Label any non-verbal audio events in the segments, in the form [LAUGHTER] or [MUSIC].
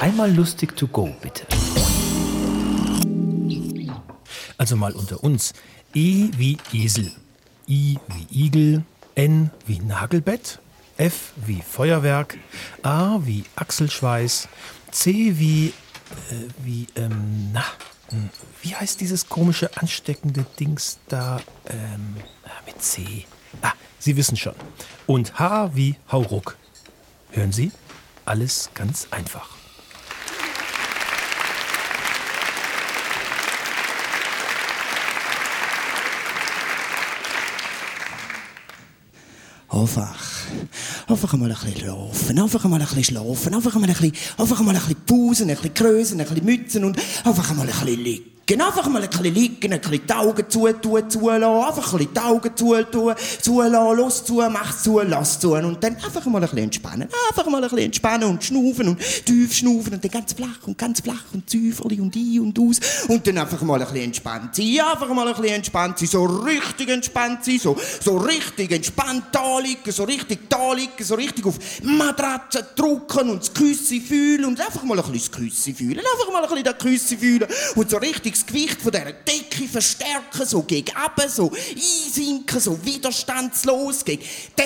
Einmal lustig to go, bitte. Also mal unter uns. E wie Esel, I wie Igel, N wie Nagelbett, F wie Feuerwerk, A wie Achselschweiß, C wie, äh, wie, ähm, na, hm, wie heißt dieses komische ansteckende Dings da, ähm, mit C? Ah, Sie wissen schon. Und H wie Hauruck. Hören Sie? Alles ganz einfach. Einfach. Einfach mal ein bisschen schlafen, einfach mal ein bisschen schlafen, einfach mal ein bisschen, einfach mal ein bisschen Pausen, ein bisschen Größen, ein bisschen Mützen und einfach mal ein bisschen liegen. Einfach mal ein bisschen liegen, ein bisschen die Augen zutun, zulassen, einfach ein bisschen die Augen zutun, zulassen, los zu, mach zu, lass zu. Und dann einfach mal ein bisschen entspannen, einfach mal ein bisschen entspannen und schnaufen und tief schnaufen und dann ganz flach und ganz flach und züferli und ein und aus. Und dann einfach mal ein bisschen entspannt sein, einfach mal ein bisschen entspannt sein, so richtig entspannt sein, so, so richtig entspannt da liegen, so richtig da liegen, so richtig auf Matratze drücken und das Küsse fühlen und einfach mal ein bisschen das Küsse fühlen, einfach mal ein bisschen das Küsse fühlen und so richtig das Gewicht von dieser Decke verstärken, so gegen so einsinken, so widerstandslos gegen die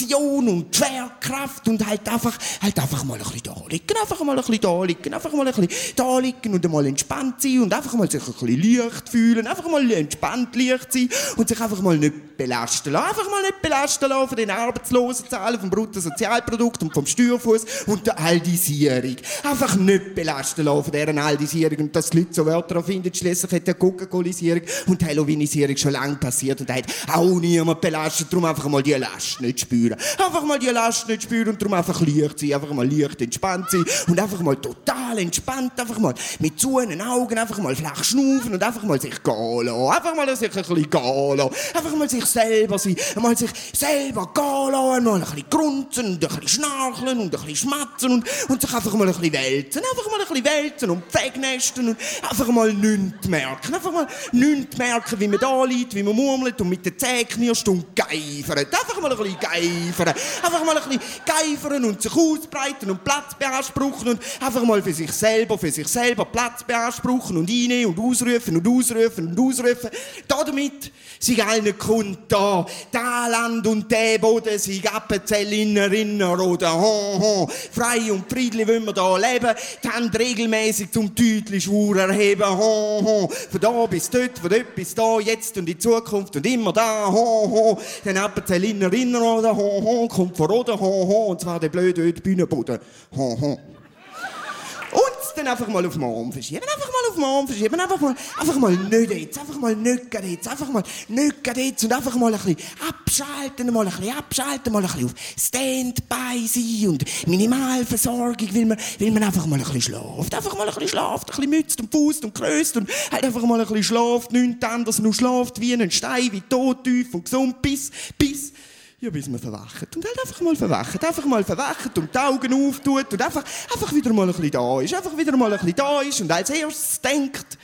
Rotation und Schwerkraft und halt einfach, halt einfach mal ein bisschen da liegen, einfach mal ein bisschen da liegen, einfach mal ein bisschen da liegen und einmal entspannt sein und einfach mal sich ein bisschen leicht fühlen, einfach mal entspannt leicht sein und sich einfach mal nicht belasten lassen, einfach mal nicht belasten lassen von den Arbeitslosenzahlen, vom Bruttosozialprodukt und vom Steuerfuß und der Aldisierung. Einfach nicht belasten lassen von deren Aldisierung und dass die Leute so Wörter erfinden. Schließlich hat die Coca-Colisierung und Halloweenisierung schon lange passiert und hat auch niemand belastet. Darum einfach mal die Last nicht spüren. Einfach mal die Last nicht spüren und darum einfach leicht sein, einfach mal leicht entspannt sein und einfach mal total entspannt, einfach mal mit zuenen Augen einfach mal flach schnaufen und einfach mal sich gehen lassen. Einfach mal sich ein bisschen gehen lassen. Einfach mal sich selber sein, mal sich selber gehen lassen, mal ein bisschen grunzen und ein bisschen schnarchen und ein bisschen schmatzen und, und sich einfach mal ein bisschen wälzen. Einfach mal ein bisschen wälzen und Pfegnästen und einfach mal nichts merken. Einfach mal nichts merken, wie man da liegt, wie man murmelt und mit den Zähnen knirscht und geifert. Einfach mal ein bisschen geifern. Einfach mal ein bisschen geifern und sich ausbreiten und Platz beanspruchen und einfach mal für sich selber, für sich selber Platz beanspruchen und einnehmen und ausrufen und ausrufen und ausrufen. Damit sich allen kommt da, da Land und der Boden, sich Appenzellnerinnen oder ho, ho, frei und friedlich wollen wir da leben, Hand regelmäßig zum Deutlich Schwur erheben, ho, ho, von da bis dort, von dort bis da, jetzt und in Zukunft und immer da, ho, ho, den Appenzellnerinnen oder ho, ho, kommt von Roden, ho, ho, und zwar der blöde Bühnenboden, ho, ho dann einfach mal auf morgen verschieben. Einfach mal auf morgen verschieben. Einfach mal, einfach mal nicht jetzt. Einfach mal nicht jetzt. Einfach mal nicht jetzt. Und einfach mal ein bisschen abschalten, mal ein bisschen abschalten, mal ein bisschen auf Standby sein und Minimalversorgung, weil man, weil man einfach mal ein bisschen schlaft. Einfach mal ein bisschen schlaft, ein bisschen mützt und fußt und kröst und halt einfach mal ein bisschen schlaft. Nichts anderes, nur schlaft wie ein Stein, wie tot, tief und gesund, bis, bis, ja, bis man verwacht. Und halt einfach mal verwacht. Einfach mal verwacht und die Augen auftut und einfach, einfach wieder mal ein bisschen da ist. Einfach wieder mal ein bisschen da ist und als erstes denkt,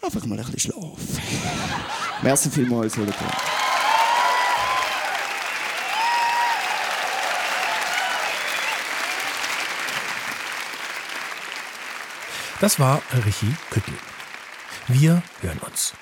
einfach mal ein bisschen schlafen. [LAUGHS] Merci vielmals, Oliver. Das war Richie Küttel. Wir hören uns.